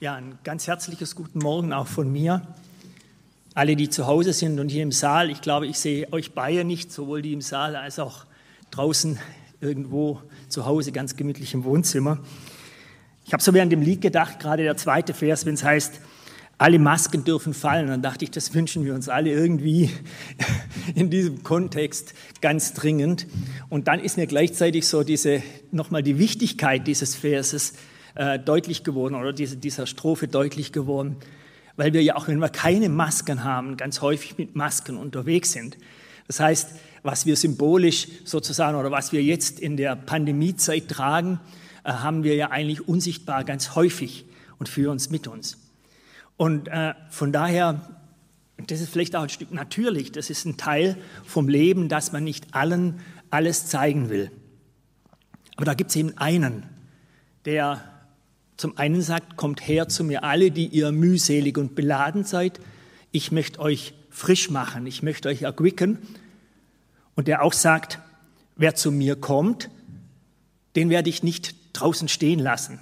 Ja, ein ganz herzliches Guten Morgen auch von mir. Alle, die zu Hause sind und hier im Saal, ich glaube, ich sehe euch beide nicht, sowohl die im Saal als auch draußen irgendwo zu Hause, ganz gemütlich im Wohnzimmer. Ich habe so während dem Lied gedacht, gerade der zweite Vers, wenn es heißt, alle Masken dürfen fallen, dann dachte ich, das wünschen wir uns alle irgendwie in diesem Kontext ganz dringend. Und dann ist mir gleichzeitig so diese, nochmal die Wichtigkeit dieses Verses äh, deutlich geworden oder diese, dieser Strophe deutlich geworden, weil wir ja auch, wenn wir keine Masken haben, ganz häufig mit Masken unterwegs sind. Das heißt, was wir symbolisch sozusagen oder was wir jetzt in der Pandemiezeit tragen, äh, haben wir ja eigentlich unsichtbar ganz häufig und für uns mit uns. Und äh, von daher, das ist vielleicht auch ein Stück natürlich, das ist ein Teil vom Leben, dass man nicht allen alles zeigen will. Aber da gibt es eben einen, der zum einen sagt, kommt her zu mir alle, die ihr mühselig und beladen seid. Ich möchte euch frisch machen, ich möchte euch erquicken. Und der auch sagt, wer zu mir kommt, den werde ich nicht draußen stehen lassen.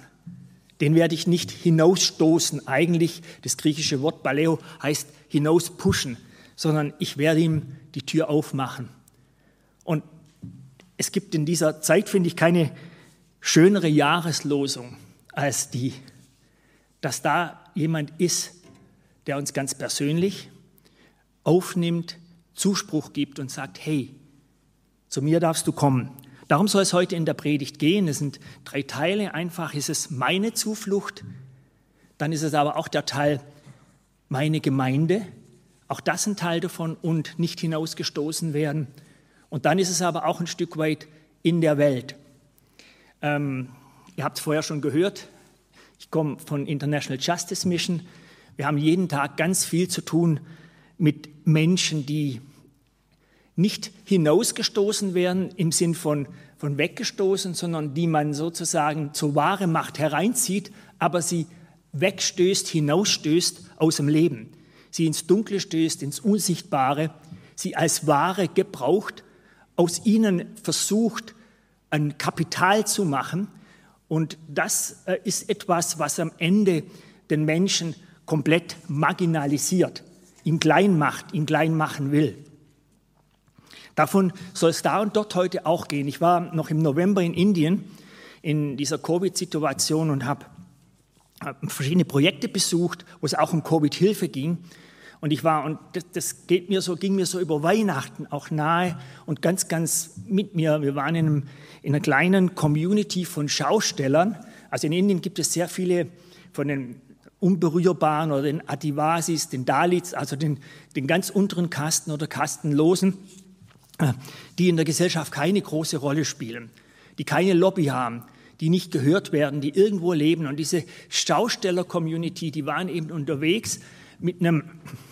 Den werde ich nicht hinausstoßen. Eigentlich, das griechische Wort Baleo heißt hinauspushen, sondern ich werde ihm die Tür aufmachen. Und es gibt in dieser Zeit, finde ich, keine schönere Jahreslosung als die, dass da jemand ist, der uns ganz persönlich aufnimmt, Zuspruch gibt und sagt, hey, zu mir darfst du kommen. Darum soll es heute in der Predigt gehen. Es sind drei Teile. Einfach ist es meine Zuflucht, dann ist es aber auch der Teil meine Gemeinde, auch das ein Teil davon und nicht hinausgestoßen werden. Und dann ist es aber auch ein Stück weit in der Welt. Ähm, Ihr habt es vorher schon gehört, ich komme von International Justice Mission. Wir haben jeden Tag ganz viel zu tun mit Menschen, die nicht hinausgestoßen werden im Sinn von, von weggestoßen, sondern die man sozusagen zur wahre Macht hereinzieht, aber sie wegstößt, hinausstößt aus dem Leben. Sie ins Dunkle stößt, ins Unsichtbare, sie als Ware gebraucht, aus ihnen versucht, ein Kapital zu machen, und das äh, ist etwas, was am Ende den Menschen komplett marginalisiert, ihn klein macht, ihn klein machen will. Davon soll es da und dort heute auch gehen. Ich war noch im November in Indien in dieser Covid-Situation und habe verschiedene Projekte besucht, wo es auch um Covid-Hilfe ging. Und ich war, und das, das, geht mir so, ging mir so über Weihnachten auch nahe und ganz, ganz mit mir. Wir waren in, einem, in einer kleinen Community von Schaustellern. Also in Indien gibt es sehr viele von den Unberührbaren oder den Adivasis, den Dalits, also den, den ganz unteren Kasten oder Kastenlosen, äh, die in der Gesellschaft keine große Rolle spielen, die keine Lobby haben, die nicht gehört werden, die irgendwo leben. Und diese Schausteller-Community, die waren eben unterwegs mit einem,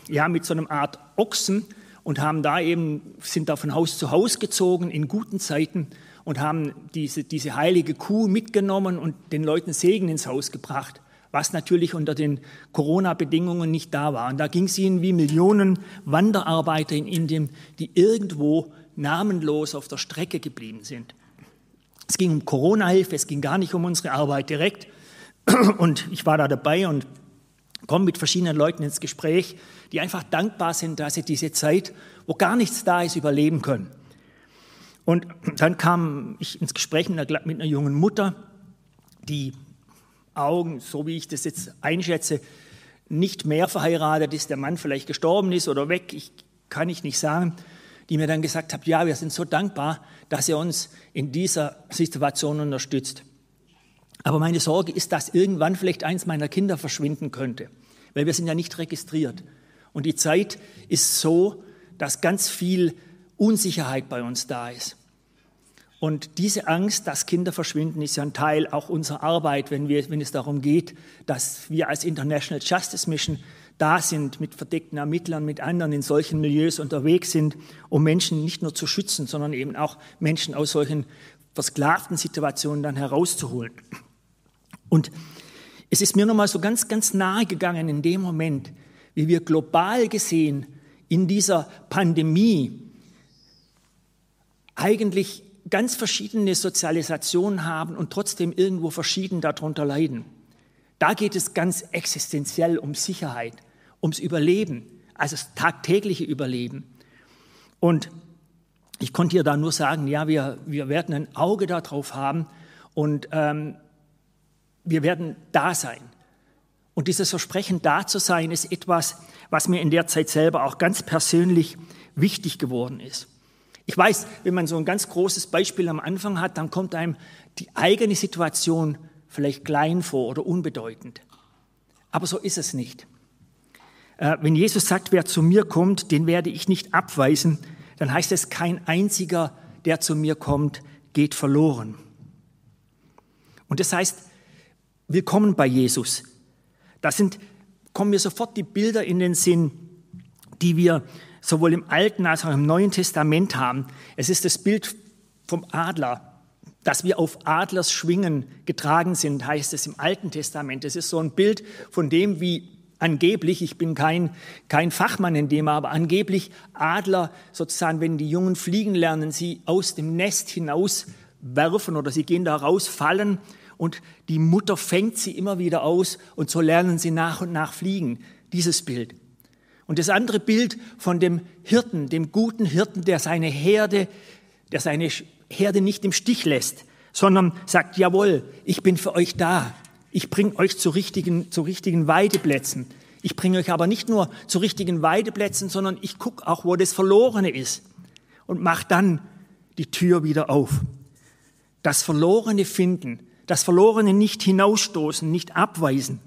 ja, mit so einer Art Ochsen und haben da eben, sind da von Haus zu Haus gezogen in guten Zeiten und haben diese, diese heilige Kuh mitgenommen und den Leuten Segen ins Haus gebracht, was natürlich unter den Corona-Bedingungen nicht da war. Und da ging es ihnen wie Millionen Wanderarbeiter in Indien, die irgendwo namenlos auf der Strecke geblieben sind. Es ging um Corona-Hilfe, es ging gar nicht um unsere Arbeit direkt. Und ich war da dabei und komme mit verschiedenen Leuten ins Gespräch, die einfach dankbar sind, dass sie diese Zeit, wo gar nichts da ist, überleben können. Und dann kam ich ins Gespräch mit einer, mit einer jungen Mutter, die Augen, so wie ich das jetzt einschätze, nicht mehr verheiratet ist, der Mann vielleicht gestorben ist oder weg, ich, kann ich nicht sagen, die mir dann gesagt hat, ja, wir sind so dankbar, dass er uns in dieser Situation unterstützt. Aber meine Sorge ist, dass irgendwann vielleicht eins meiner Kinder verschwinden könnte, weil wir sind ja nicht registriert. Und die Zeit ist so, dass ganz viel Unsicherheit bei uns da ist. Und diese Angst, dass Kinder verschwinden, ist ja ein Teil auch unserer Arbeit, wenn, wir, wenn es darum geht, dass wir als International Justice Mission da sind, mit verdeckten Ermittlern, mit anderen in solchen Milieus unterwegs sind, um Menschen nicht nur zu schützen, sondern eben auch Menschen aus solchen versklavten Situationen dann herauszuholen. Und es ist mir nochmal so ganz, ganz nahe gegangen in dem Moment, wie wir global gesehen in dieser Pandemie eigentlich ganz verschiedene Sozialisationen haben und trotzdem irgendwo verschieden darunter leiden. Da geht es ganz existenziell um Sicherheit, ums Überleben, also das tagtägliche Überleben. Und ich konnte ihr da nur sagen, ja, wir, wir werden ein Auge darauf haben und ähm, wir werden da sein. Und dieses Versprechen, da zu sein, ist etwas, was mir in der Zeit selber auch ganz persönlich wichtig geworden ist. Ich weiß, wenn man so ein ganz großes Beispiel am Anfang hat, dann kommt einem die eigene Situation vielleicht klein vor oder unbedeutend. Aber so ist es nicht. Äh, wenn Jesus sagt, wer zu mir kommt, den werde ich nicht abweisen, dann heißt es, kein einziger, der zu mir kommt, geht verloren. Und das heißt, willkommen bei Jesus. Da sind, kommen mir sofort die Bilder in den Sinn, die wir sowohl im Alten als auch im Neuen Testament haben. Es ist das Bild vom Adler, dass wir auf Adlers Schwingen getragen sind, heißt es im Alten Testament. Es ist so ein Bild von dem, wie angeblich, ich bin kein, kein Fachmann in dem, aber angeblich Adler sozusagen, wenn die Jungen fliegen lernen, sie aus dem Nest hinaus werfen oder sie gehen da raus, fallen und die Mutter fängt sie immer wieder aus und so lernen sie nach und nach fliegen. Dieses Bild. Und das andere Bild von dem Hirten, dem guten Hirten, der seine Herde, der seine Herde nicht im Stich lässt, sondern sagt, jawohl, ich bin für euch da. Ich bringe euch zu richtigen, zu richtigen Weideplätzen. Ich bringe euch aber nicht nur zu richtigen Weideplätzen, sondern ich gucke auch, wo das Verlorene ist und mache dann die Tür wieder auf. Das Verlorene finden, das Verlorene nicht hinausstoßen, nicht abweisen.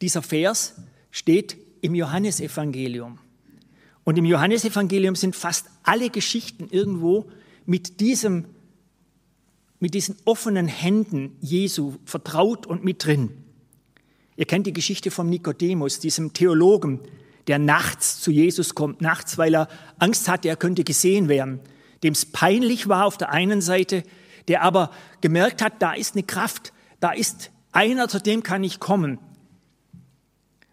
Dieser Vers steht im Johannesevangelium. Und im Johannesevangelium sind fast alle Geschichten irgendwo mit diesem, mit diesen offenen Händen Jesu vertraut und mit drin. Ihr kennt die Geschichte von Nikodemus, diesem Theologen, der nachts zu Jesus kommt, nachts, weil er Angst hatte, er könnte gesehen werden, dem es peinlich war auf der einen Seite, der aber gemerkt hat, da ist eine Kraft, da ist einer, zu dem kann ich kommen.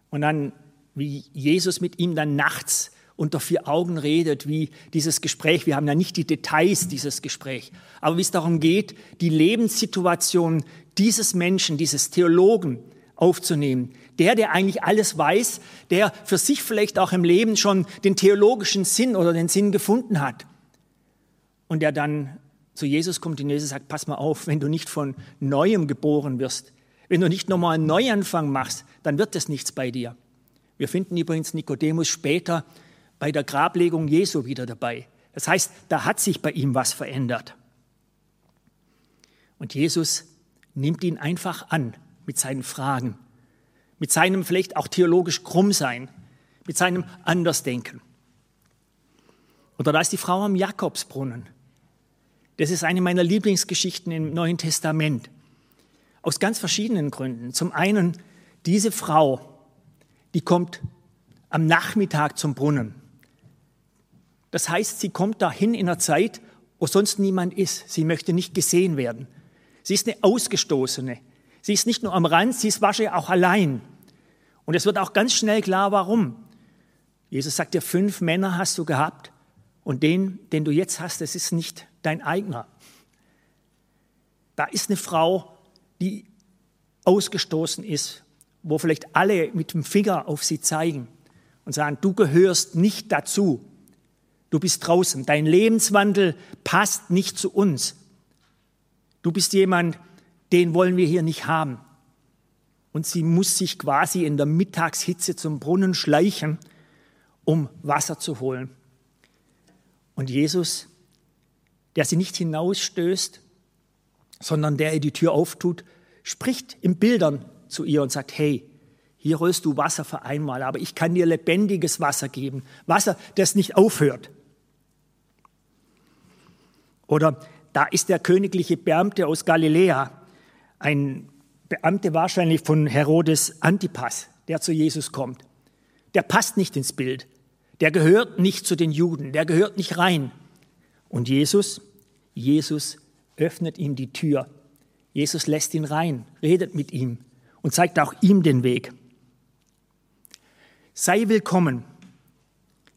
Und dann, wie Jesus mit ihm dann nachts unter vier Augen redet, wie dieses Gespräch, wir haben ja nicht die Details dieses Gespräch, aber wie es darum geht, die Lebenssituation dieses Menschen, dieses Theologen aufzunehmen. Der, der eigentlich alles weiß, der für sich vielleicht auch im Leben schon den theologischen Sinn oder den Sinn gefunden hat. Und der dann zu Jesus kommt und Jesus sagt, pass mal auf, wenn du nicht von Neuem geboren wirst, wenn du nicht nochmal einen Neuanfang machst, dann wird das nichts bei dir. Wir finden übrigens Nikodemus später bei der Grablegung Jesu wieder dabei. Das heißt, da hat sich bei ihm was verändert. Und Jesus nimmt ihn einfach an mit seinen Fragen, mit seinem vielleicht auch theologisch Krummsein, mit seinem Andersdenken. Oder da ist die Frau am Jakobsbrunnen. Das ist eine meiner Lieblingsgeschichten im Neuen Testament. Aus ganz verschiedenen Gründen. Zum einen, diese Frau, die kommt am Nachmittag zum Brunnen. Das heißt, sie kommt dahin in einer Zeit, wo sonst niemand ist. Sie möchte nicht gesehen werden. Sie ist eine Ausgestoßene. Sie ist nicht nur am Rand, sie ist wahrscheinlich auch allein. Und es wird auch ganz schnell klar, warum. Jesus sagt dir, fünf Männer hast du gehabt und den, den du jetzt hast, das ist nicht dein eigener. Da ist eine Frau, die ausgestoßen ist, wo vielleicht alle mit dem Finger auf sie zeigen und sagen, du gehörst nicht dazu. Du bist draußen. Dein Lebenswandel passt nicht zu uns. Du bist jemand, den wollen wir hier nicht haben. Und sie muss sich quasi in der Mittagshitze zum Brunnen schleichen, um Wasser zu holen. Und Jesus, der sie nicht hinausstößt, sondern der ihr die Tür auftut, spricht in Bildern zu ihr und sagt, hey, hier rührst du Wasser für einmal, aber ich kann dir lebendiges Wasser geben. Wasser, das nicht aufhört. Oder da ist der königliche Beamte aus Galiläa, ein Beamte wahrscheinlich von Herodes Antipas, der zu Jesus kommt. Der passt nicht ins Bild. Der gehört nicht zu den Juden. Der gehört nicht rein. Und Jesus, Jesus öffnet ihm die Tür. Jesus lässt ihn rein, redet mit ihm und zeigt auch ihm den Weg. Sei willkommen,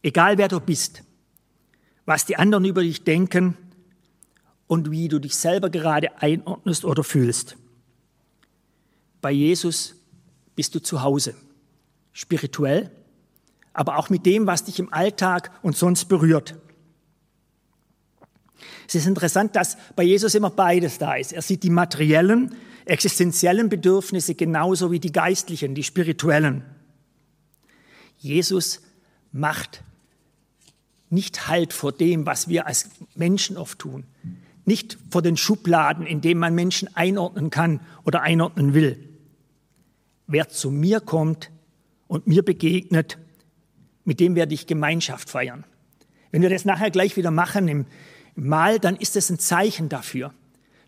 egal wer du bist, was die anderen über dich denken und wie du dich selber gerade einordnest oder fühlst. bei Jesus bist du zu Hause, spirituell, aber auch mit dem, was dich im Alltag und sonst berührt. Es ist interessant, dass bei Jesus immer beides da ist. Er sieht die materiellen, existenziellen Bedürfnisse genauso wie die geistlichen, die spirituellen. Jesus macht nicht Halt vor dem, was wir als Menschen oft tun. Nicht vor den Schubladen, in denen man Menschen einordnen kann oder einordnen will. Wer zu mir kommt und mir begegnet, mit dem werde ich Gemeinschaft feiern. Wenn wir das nachher gleich wieder machen im Mahl, dann ist es ein Zeichen dafür,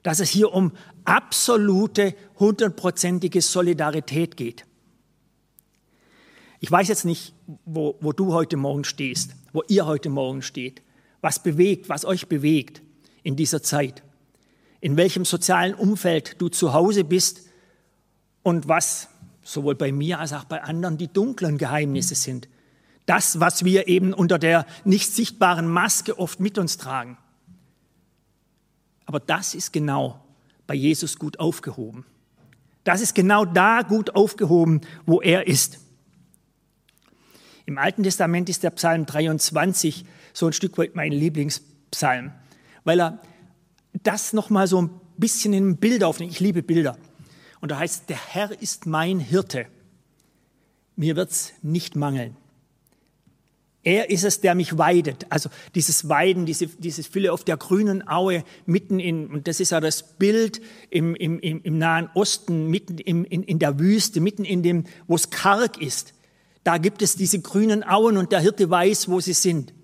dass es hier um absolute, hundertprozentige Solidarität geht. Ich weiß jetzt nicht, wo, wo du heute Morgen stehst, wo ihr heute Morgen steht, was bewegt, was euch bewegt in dieser Zeit, in welchem sozialen Umfeld du zu Hause bist und was sowohl bei mir als auch bei anderen die dunklen Geheimnisse sind. Das, was wir eben unter der nicht sichtbaren Maske oft mit uns tragen. Aber das ist genau bei Jesus gut aufgehoben. Das ist genau da gut aufgehoben, wo er ist. Im Alten Testament ist der Psalm 23 so ein Stück weit mein Lieblingspsalm, weil er das nochmal so ein bisschen in ein Bild aufnimmt. Ich liebe Bilder. Und da heißt, der Herr ist mein Hirte. Mir wird's nicht mangeln. Er ist es, der mich weidet. Also dieses Weiden, diese, dieses Fülle auf der grünen Aue mitten in, und das ist ja das Bild im, im, im Nahen Osten, mitten im, in, in der Wüste, mitten in dem, wo es karg ist. Da gibt es diese grünen Auen und der Hirte weiß, wo sie sind.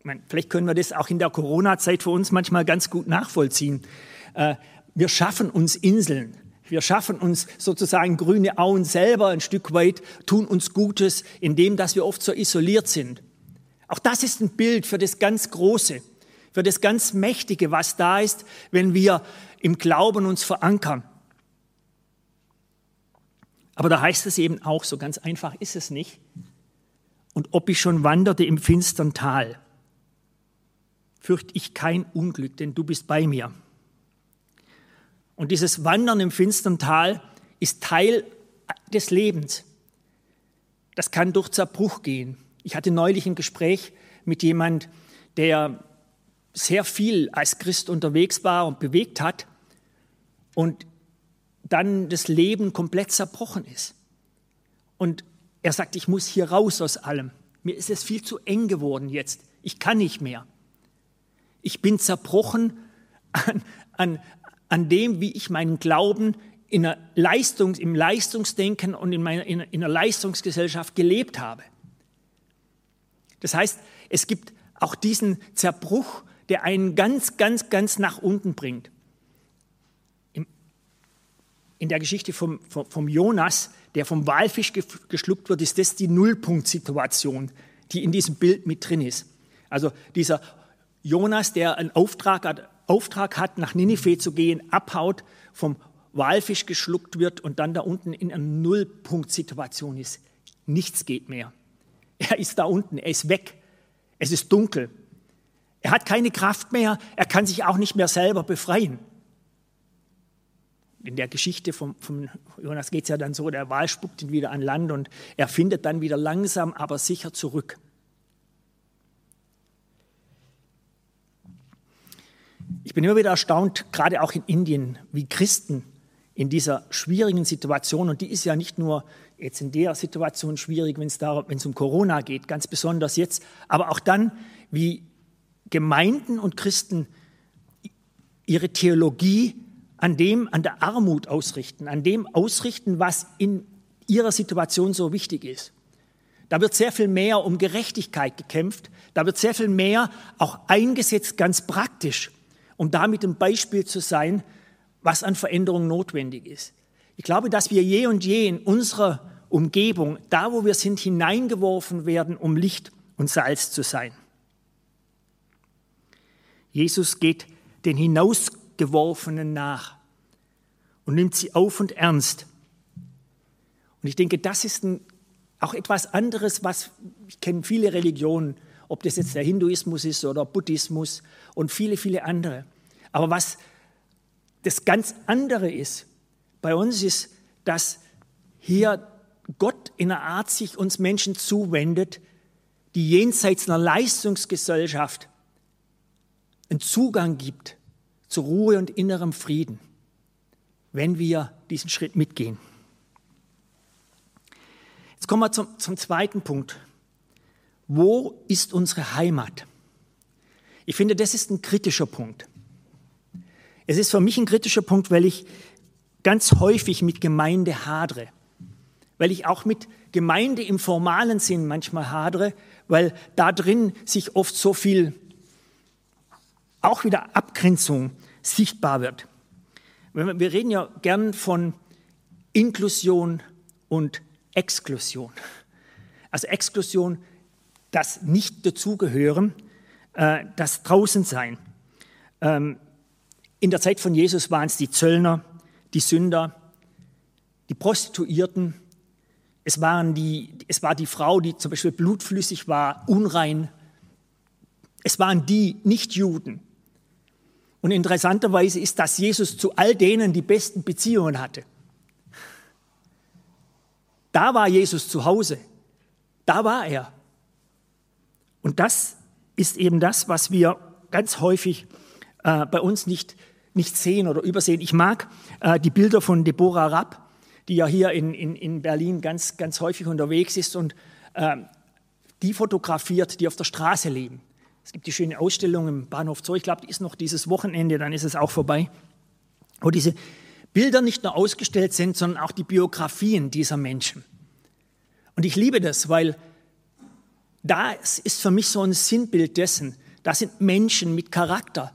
Ich meine, vielleicht können wir das auch in der Corona-Zeit für uns manchmal ganz gut nachvollziehen. Äh, wir schaffen uns Inseln. Wir schaffen uns sozusagen grüne Auen selber ein Stück weit, tun uns Gutes, indem dass wir oft so isoliert sind. Auch das ist ein Bild für das ganz Große, für das ganz Mächtige, was da ist, wenn wir im Glauben uns verankern. Aber da heißt es eben auch, so ganz einfach ist es nicht. Und ob ich schon wanderte im finstern Tal, fürchte ich kein Unglück, denn du bist bei mir. Und dieses Wandern im finstern Tal ist Teil des Lebens. Das kann durch Zerbruch gehen. Ich hatte neulich ein Gespräch mit jemand, der sehr viel als Christ unterwegs war und bewegt hat und dann das Leben komplett zerbrochen ist. Und er sagt, ich muss hier raus aus allem. Mir ist es viel zu eng geworden jetzt. Ich kann nicht mehr. Ich bin zerbrochen an, an, an dem, wie ich meinen Glauben in einer Leistung, im Leistungsdenken und in, meiner, in, in einer Leistungsgesellschaft gelebt habe. Das heißt, es gibt auch diesen Zerbruch, der einen ganz, ganz, ganz nach unten bringt. In der Geschichte vom, vom, vom Jonas, der vom Walfisch geschluckt wird, ist das die Nullpunktsituation, die in diesem Bild mit drin ist. Also dieser Jonas, der einen Auftrag hat, Auftrag hat, nach Ninive zu gehen, abhaut, vom Walfisch geschluckt wird und dann da unten in einer Nullpunktsituation ist. Nichts geht mehr. Er ist da unten, er ist weg. Es ist dunkel. Er hat keine Kraft mehr, er kann sich auch nicht mehr selber befreien. In der Geschichte vom, vom Jonas geht es ja dann so, der Wal spuckt ihn wieder an Land und er findet dann wieder langsam, aber sicher zurück. Ich bin immer wieder erstaunt, gerade auch in Indien, wie Christen in dieser schwierigen Situation, und die ist ja nicht nur jetzt in der Situation schwierig, wenn es, um Corona geht, ganz besonders jetzt, aber auch dann, wie Gemeinden und Christen ihre Theologie an dem, an der Armut ausrichten, an dem ausrichten, was in ihrer Situation so wichtig ist. Da wird sehr viel mehr um Gerechtigkeit gekämpft, da wird sehr viel mehr auch eingesetzt, ganz praktisch, um damit ein Beispiel zu sein, was an Veränderung notwendig ist. Ich glaube, dass wir je und je in unserer Umgebung, da wo wir sind, hineingeworfen werden, um Licht und Salz zu sein. Jesus geht den Hinausgeworfenen nach und nimmt sie auf und ernst. Und ich denke, das ist ein, auch etwas anderes, was ich kenne viele Religionen, ob das jetzt der Hinduismus ist oder Buddhismus und viele, viele andere. Aber was das ganz andere ist, bei uns ist, dass hier Gott in einer Art sich uns Menschen zuwendet, die jenseits einer Leistungsgesellschaft einen Zugang gibt zu Ruhe und innerem Frieden, wenn wir diesen Schritt mitgehen. Jetzt kommen wir zum, zum zweiten Punkt. Wo ist unsere Heimat? Ich finde, das ist ein kritischer Punkt. Es ist für mich ein kritischer Punkt, weil ich ganz häufig mit Gemeinde hadre, weil ich auch mit Gemeinde im formalen Sinn manchmal hadre, weil da drin sich oft so viel auch wieder Abgrenzung sichtbar wird. Wir reden ja gern von Inklusion und Exklusion. Also Exklusion, das nicht dazugehören, äh, das Draußensein. Ähm, in der Zeit von Jesus waren es die Zöllner, die Sünder, die Prostituierten. Es, waren die, es war die Frau, die zum Beispiel blutflüssig war, unrein. Es waren die Nichtjuden. Und interessanterweise ist, dass Jesus zu all denen die besten Beziehungen hatte. Da war Jesus zu Hause. Da war er. Und das ist eben das, was wir ganz häufig äh, bei uns nicht nicht sehen oder übersehen. Ich mag äh, die Bilder von Deborah Rapp, die ja hier in, in, in Berlin ganz, ganz häufig unterwegs ist und äh, die fotografiert, die auf der Straße leben. Es gibt die schöne Ausstellung im Bahnhof Zoo, ich glaube, die ist noch dieses Wochenende, dann ist es auch vorbei, wo diese Bilder nicht nur ausgestellt sind, sondern auch die Biografien dieser Menschen. Und ich liebe das, weil das ist für mich so ein Sinnbild dessen, das sind Menschen mit Charakter,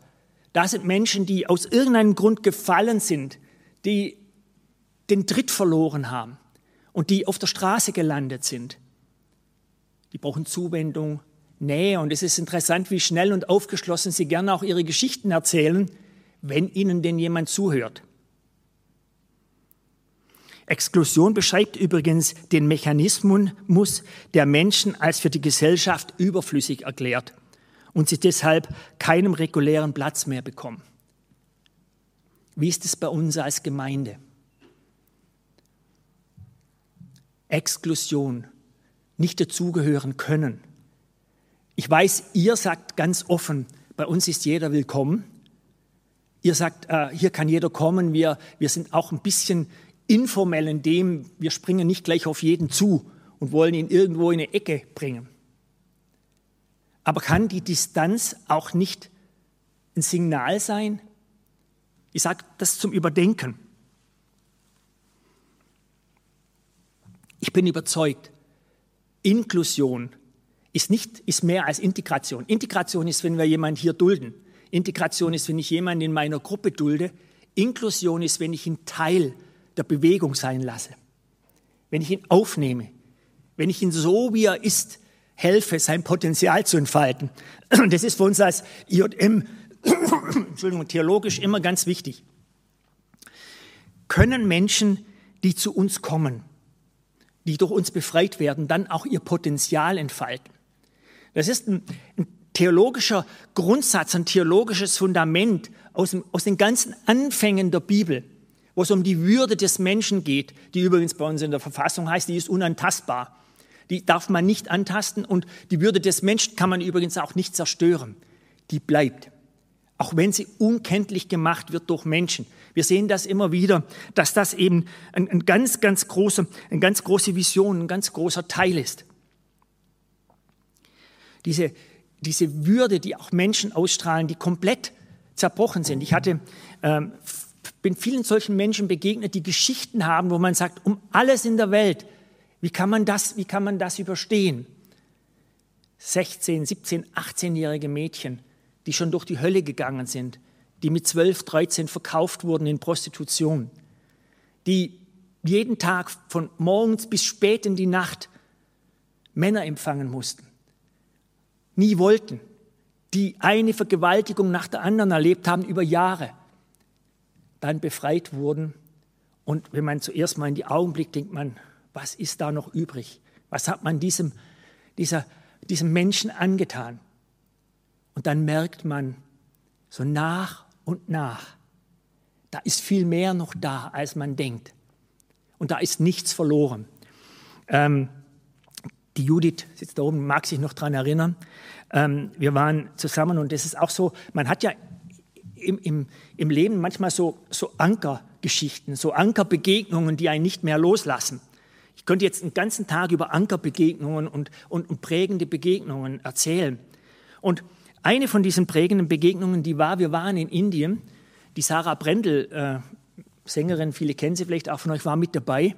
da sind Menschen, die aus irgendeinem Grund gefallen sind, die den Tritt verloren haben und die auf der Straße gelandet sind. Die brauchen Zuwendung, Nähe und es ist interessant, wie schnell und aufgeschlossen sie gerne auch ihre Geschichten erzählen, wenn ihnen denn jemand zuhört. Exklusion beschreibt übrigens den Mechanismus, der Menschen als für die Gesellschaft überflüssig erklärt und sie deshalb keinem regulären Platz mehr bekommen. Wie ist es bei uns als Gemeinde? Exklusion, nicht dazugehören können. Ich weiß, ihr sagt ganz offen, bei uns ist jeder willkommen. Ihr sagt, äh, hier kann jeder kommen. Wir, wir sind auch ein bisschen informell in dem, wir springen nicht gleich auf jeden zu und wollen ihn irgendwo in eine Ecke bringen. Aber kann die Distanz auch nicht ein Signal sein? Ich sage das zum Überdenken. Ich bin überzeugt, Inklusion ist, nicht, ist mehr als Integration. Integration ist, wenn wir jemanden hier dulden. Integration ist, wenn ich jemanden in meiner Gruppe dulde. Inklusion ist, wenn ich ihn Teil der Bewegung sein lasse. Wenn ich ihn aufnehme. Wenn ich ihn so, wie er ist, helfe, sein Potenzial zu entfalten. Das ist für uns als IJM, Entschuldigung, theologisch immer ganz wichtig. Können Menschen, die zu uns kommen, die durch uns befreit werden, dann auch ihr Potenzial entfalten? Das ist ein, ein theologischer Grundsatz, ein theologisches Fundament aus, dem, aus den ganzen Anfängen der Bibel, wo es um die Würde des Menschen geht, die übrigens bei uns in der Verfassung heißt, die ist unantastbar die darf man nicht antasten und die Würde des Menschen kann man übrigens auch nicht zerstören. Die bleibt. Auch wenn sie unkenntlich gemacht wird durch Menschen. Wir sehen das immer wieder, dass das eben ein, ein ganz, ganz große, eine ganz große Vision, ein ganz großer Teil ist. Diese, diese Würde, die auch Menschen ausstrahlen, die komplett zerbrochen sind. Ich hatte, ähm, bin vielen solchen Menschen begegnet, die Geschichten haben, wo man sagt, um alles in der Welt wie kann man das, wie kann man das überstehen? 16, 17, 18-jährige Mädchen, die schon durch die Hölle gegangen sind, die mit 12, 13 verkauft wurden in Prostitution, die jeden Tag von morgens bis spät in die Nacht Männer empfangen mussten, nie wollten, die eine Vergewaltigung nach der anderen erlebt haben über Jahre, dann befreit wurden. Und wenn man zuerst mal in die Augen blickt, denkt man, was ist da noch übrig? Was hat man diesem, dieser, diesem Menschen angetan? Und dann merkt man so nach und nach, da ist viel mehr noch da, als man denkt. Und da ist nichts verloren. Ähm, die Judith sitzt da oben, mag sich noch daran erinnern. Ähm, wir waren zusammen und das ist auch so, man hat ja im, im, im Leben manchmal so, so Ankergeschichten, so Ankerbegegnungen, die einen nicht mehr loslassen. Ich könnte jetzt einen ganzen Tag über Ankerbegegnungen und, und, und prägende Begegnungen erzählen. Und eine von diesen prägenden Begegnungen, die war, wir waren in Indien, die Sarah Brendel, äh, Sängerin, viele kennen sie vielleicht auch von euch, war mit dabei.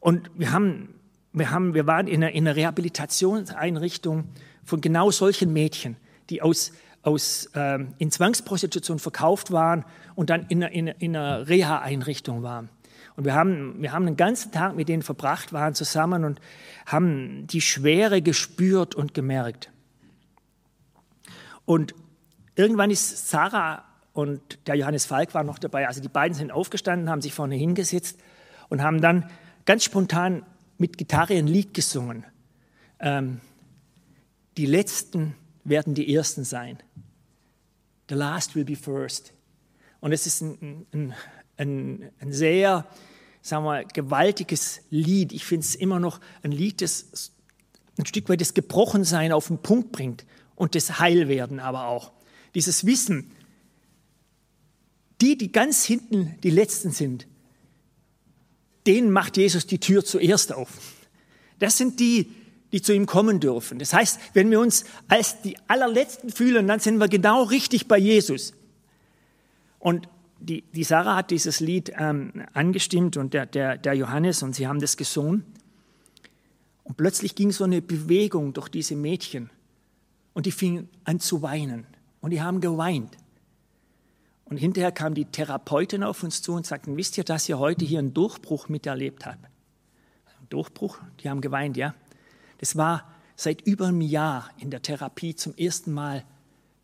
Und wir, haben, wir, haben, wir waren in einer, in einer Rehabilitationseinrichtung von genau solchen Mädchen, die aus, aus, äh, in Zwangsprostitution verkauft waren und dann in in, in einer Reha-Einrichtung waren. Und wir haben, wir haben einen ganzen Tag mit denen verbracht, waren zusammen und haben die Schwere gespürt und gemerkt. Und irgendwann ist Sarah und der Johannes Falk waren noch dabei. Also die beiden sind aufgestanden, haben sich vorne hingesetzt und haben dann ganz spontan mit Gitarre ein Lied gesungen. Ähm, die Letzten werden die Ersten sein. The last will be first. Und es ist ein, ein, ein, ein sehr, sagen wir, gewaltiges Lied. Ich finde es immer noch ein Lied, das ein Stück weit das Gebrochensein auf den Punkt bringt und das Heilwerden aber auch. Dieses Wissen, die, die ganz hinten die Letzten sind, denen macht Jesus die Tür zuerst auf. Das sind die, die zu ihm kommen dürfen. Das heißt, wenn wir uns als die allerletzten fühlen, dann sind wir genau richtig bei Jesus. Und die, die Sarah hat dieses Lied ähm, angestimmt und der, der, der Johannes und sie haben das gesungen. Und plötzlich ging so eine Bewegung durch diese Mädchen und die fingen an zu weinen und die haben geweint. Und hinterher kam die Therapeutin auf uns zu und sagten, wisst ihr, dass ihr heute hier einen Durchbruch miterlebt habt? Durchbruch? Die haben geweint, ja. Das war seit über einem Jahr in der Therapie zum ersten Mal,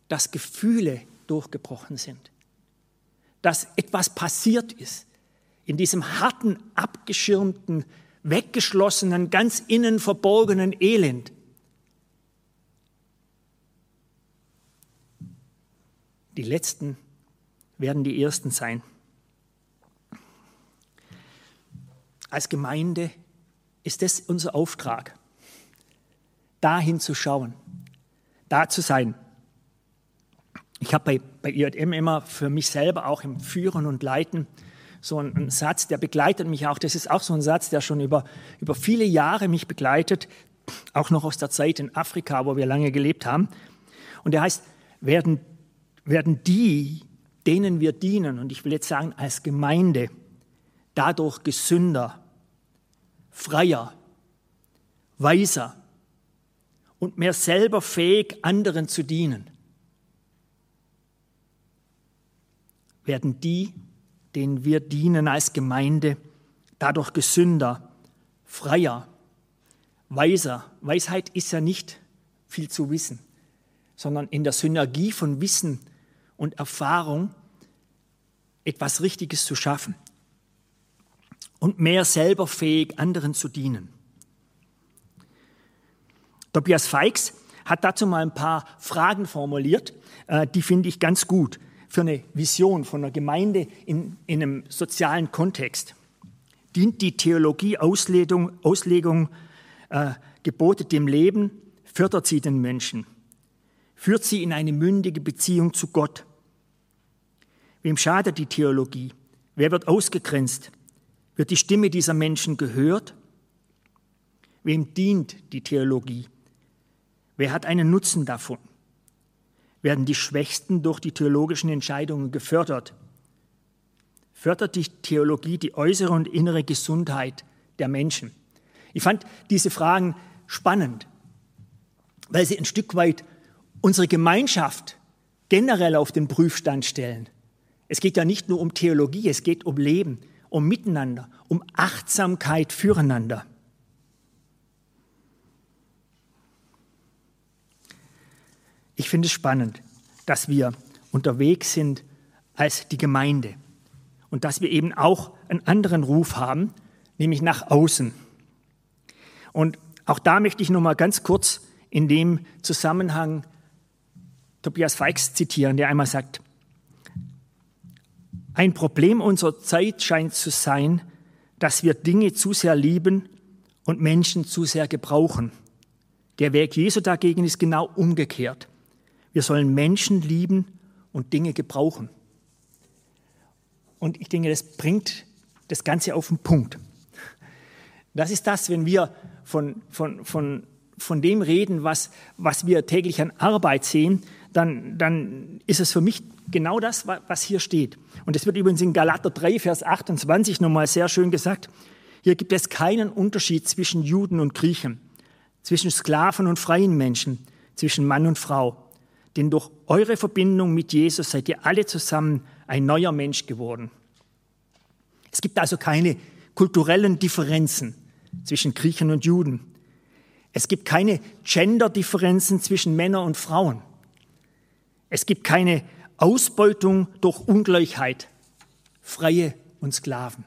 dass Gefühle durchgebrochen sind. Dass etwas passiert ist in diesem harten, abgeschirmten, weggeschlossenen, ganz innen verborgenen Elend. Die letzten werden die Ersten sein. Als Gemeinde ist das unser Auftrag, dahin zu schauen, da zu sein. Ich habe bei, bei IJM immer für mich selber auch im Führen und Leiten so einen, einen, Satz, der begleitet mich auch. Das ist auch so ein Satz, der schon über, über viele Jahre mich begleitet, auch noch aus der Zeit in Afrika, wo wir lange gelebt haben. Und der heißt, werden, werden die, denen wir dienen, und ich will jetzt sagen als Gemeinde, dadurch gesünder, freier, weiser und mehr selber fähig, anderen zu dienen. Werden die, denen wir dienen als Gemeinde, dadurch gesünder, freier, weiser. Weisheit ist ja nicht viel zu wissen, sondern in der Synergie von Wissen und Erfahrung etwas Richtiges zu schaffen und mehr selber fähig, anderen zu dienen. Tobias Feix hat dazu mal ein paar Fragen formuliert, äh, die finde ich ganz gut für eine Vision von einer Gemeinde in, in einem sozialen Kontext. Dient die Theologie Auslegung, Auslegung äh, Gebote dem Leben, fördert sie den Menschen, führt sie in eine mündige Beziehung zu Gott, Wem schadet die Theologie? Wer wird ausgegrenzt? Wird die Stimme dieser Menschen gehört? Wem dient die Theologie? Wer hat einen Nutzen davon? Werden die Schwächsten durch die theologischen Entscheidungen gefördert? Fördert die Theologie die äußere und innere Gesundheit der Menschen? Ich fand diese Fragen spannend, weil sie ein Stück weit unsere Gemeinschaft generell auf den Prüfstand stellen. Es geht ja nicht nur um Theologie, es geht um Leben, um Miteinander, um Achtsamkeit füreinander. Ich finde es spannend, dass wir unterwegs sind als die Gemeinde und dass wir eben auch einen anderen Ruf haben, nämlich nach außen. Und auch da möchte ich noch mal ganz kurz in dem Zusammenhang Tobias Feix zitieren, der einmal sagt, Ein Problem unserer Zeit scheint zu sein, dass wir Dinge zu sehr lieben und Menschen zu sehr gebrauchen. Der Weg Jesu dagegen ist genau umgekehrt. Wir sollen Menschen lieben und Dinge gebrauchen. Und ich denke, das bringt das Ganze auf den Punkt. Das ist das, wenn wir von, von, von, von dem reden, was, was wir täglich an Arbeit sehen, dann, dann ist es für mich genau das, was hier steht. Und es wird übrigens in Galater 3, Vers 28 nochmal sehr schön gesagt. Hier gibt es keinen Unterschied zwischen Juden und Griechen, zwischen Sklaven und freien Menschen, zwischen Mann und Frau. Denn durch eure Verbindung mit Jesus seid ihr alle zusammen ein neuer Mensch geworden. Es gibt also keine kulturellen Differenzen zwischen Griechen und Juden. Es gibt keine Gender-Differenzen zwischen Männern und Frauen. Es gibt keine Ausbeutung durch Ungleichheit, Freie und Sklaven.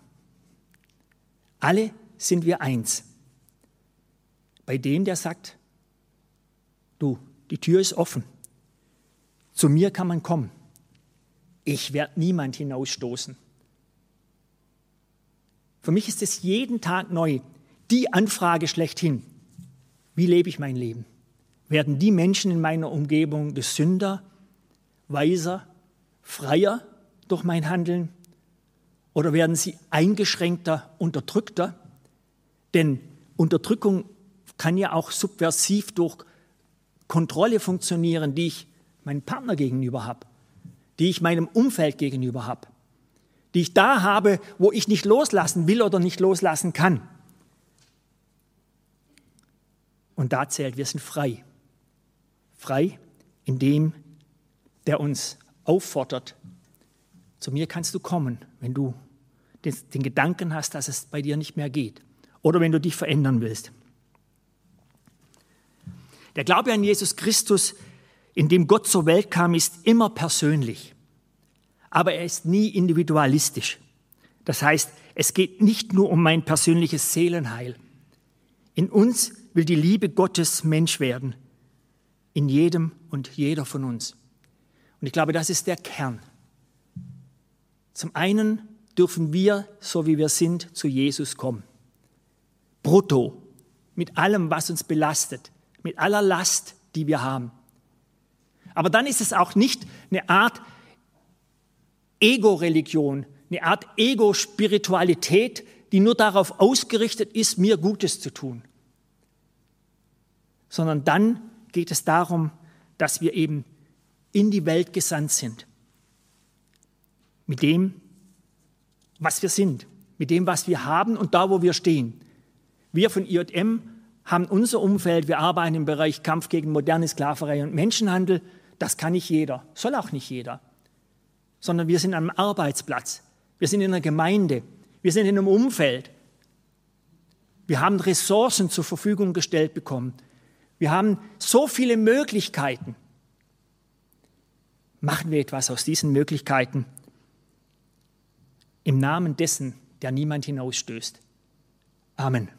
Alle sind wir eins. Bei dem, der sagt, du, die Tür ist offen. Zu mir kann man kommen. Ich werde niemand hinausstoßen. Für mich ist es jeden Tag neu die Anfrage schlechthin. Wie lebe ich mein Leben? Werden die Menschen in meiner Umgebung gesünder, weiser, freier durch mein Handeln? Oder werden sie eingeschränkter, unterdrückter? Denn Unterdrückung kann ja auch subversiv durch Kontrolle funktionieren, die ich meinem Partner gegenüber habe, die ich meinem Umfeld gegenüber habe die ich da habe, wo ich nicht loslassen will oder nicht loslassen kann. Und da zählt, wir sind frei. Frei in dem, der uns auffordert, zu mir kannst du kommen, wenn du den, den Gedanken hast, dass es bei dir nicht mehr geht oder wenn du dich verändern willst. Der Glaube an Jesus Christus, in dem Gott zur Welt kam, ist immer persönlich aber er ist nie individualistisch. Das heißt, es geht nicht nur um mein persönliches Seelenheil. In uns will die Liebe Gottes Mensch werden, in jedem und jeder von uns. Und ich glaube, das ist der Kern. Zum einen dürfen wir, so wie wir sind, zu Jesus kommen. Brutto, mit allem, was uns belastet, mit aller Last, die wir haben. Aber dann ist es auch nicht eine Art Ego-Religion, eine Art Ego-Spiritualität, die nur darauf ausgerichtet ist, mir Gutes zu tun. Sondern dann geht es darum, dass wir eben in die Welt gesandt sind. Mit dem, was wir sind, mit dem, was wir haben und da, wo wir stehen. Wir von IJM haben unser Umfeld, wir arbeiten im Bereich Kampf gegen moderne Sklaverei und Menschenhandel. Das kann nicht jeder, soll auch nicht jeder sondern wir sind am Arbeitsplatz, wir sind in einer Gemeinde, wir sind in einem Umfeld. Wir haben Ressourcen zur Verfügung gestellt bekommen. Wir haben so viele Möglichkeiten. Machen wir etwas aus diesen Möglichkeiten im Namen dessen, der niemand hinausstößt. Amen.